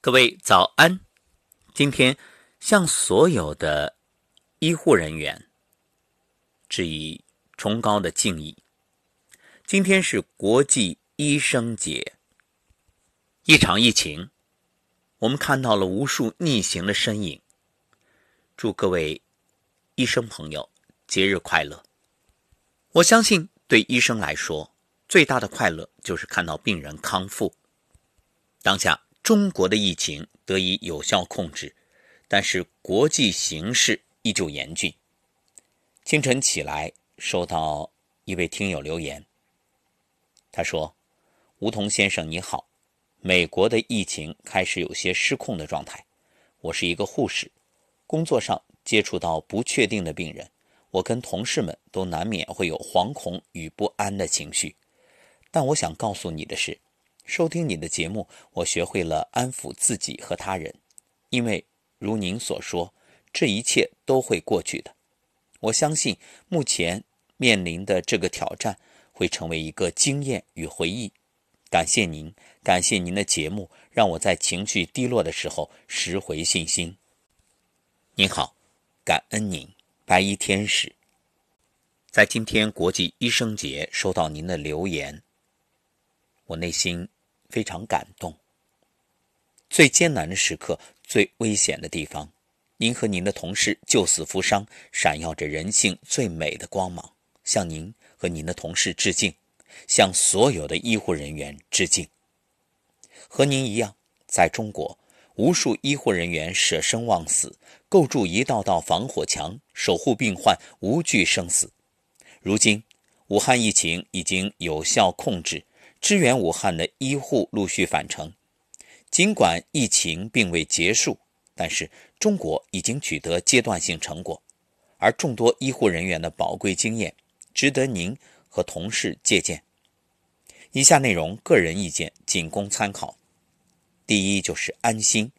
各位早安！今天向所有的医护人员致以崇高的敬意。今天是国际医生节。一场疫情，我们看到了无数逆行的身影。祝各位医生朋友节日快乐！我相信，对医生来说，最大的快乐就是看到病人康复。当下。中国的疫情得以有效控制，但是国际形势依旧严峻。清晨起来，收到一位听友留言，他说：“吴桐先生你好，美国的疫情开始有些失控的状态。我是一个护士，工作上接触到不确定的病人，我跟同事们都难免会有惶恐与不安的情绪。但我想告诉你的是。”收听你的节目，我学会了安抚自己和他人，因为如您所说，这一切都会过去的。我相信目前面临的这个挑战会成为一个经验与回忆。感谢您，感谢您的节目，让我在情绪低落的时候拾回信心。您好，感恩您，白衣天使。在今天国际医生节收到您的留言，我内心。非常感动。最艰难的时刻，最危险的地方，您和您的同事救死扶伤，闪耀着人性最美的光芒。向您和您的同事致敬，向所有的医护人员致敬。和您一样，在中国，无数医护人员舍生忘死，构筑一道道防火墙，守护病患，无惧生死。如今，武汉疫情已经有效控制。支援武汉的医护陆续返程，尽管疫情并未结束，但是中国已经取得阶段性成果，而众多医护人员的宝贵经验值得您和同事借鉴。以下内容个人意见，仅供参考。第一就是安心，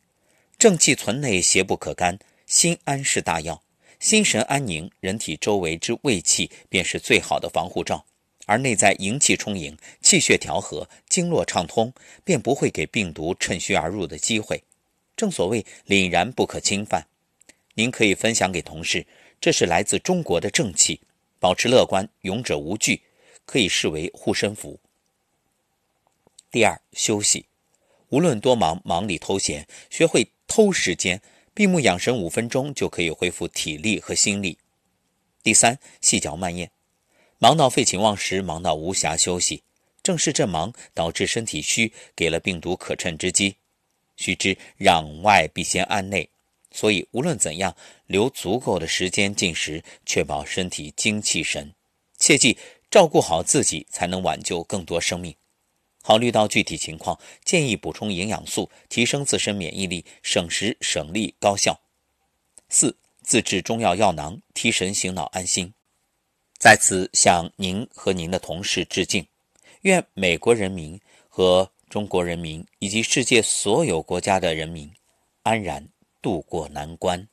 正气存内，邪不可干，心安是大药。心神安宁，人体周围之胃气便是最好的防护罩。而内在营气充盈，气血调和，经络畅通，便不会给病毒趁虚而入的机会。正所谓凛然不可侵犯。您可以分享给同事，这是来自中国的正气。保持乐观，勇者无惧，可以视为护身符。第二，休息，无论多忙，忙里偷闲，学会偷时间，闭目养神五分钟，就可以恢复体力和心力。第三，细嚼慢咽。忙到废寝忘食，忙到无暇休息，正是这忙导致身体虚，给了病毒可乘之机。须知攘外必先安内，所以无论怎样，留足够的时间进食，确保身体精气神。切记照顾好自己，才能挽救更多生命。考虑到具体情况，建议补充营养素，提升自身免疫力，省时省力高效。四自制中药药囊，提神醒脑安心。在此向您和您的同事致敬，愿美国人民和中国人民以及世界所有国家的人民安然度过难关。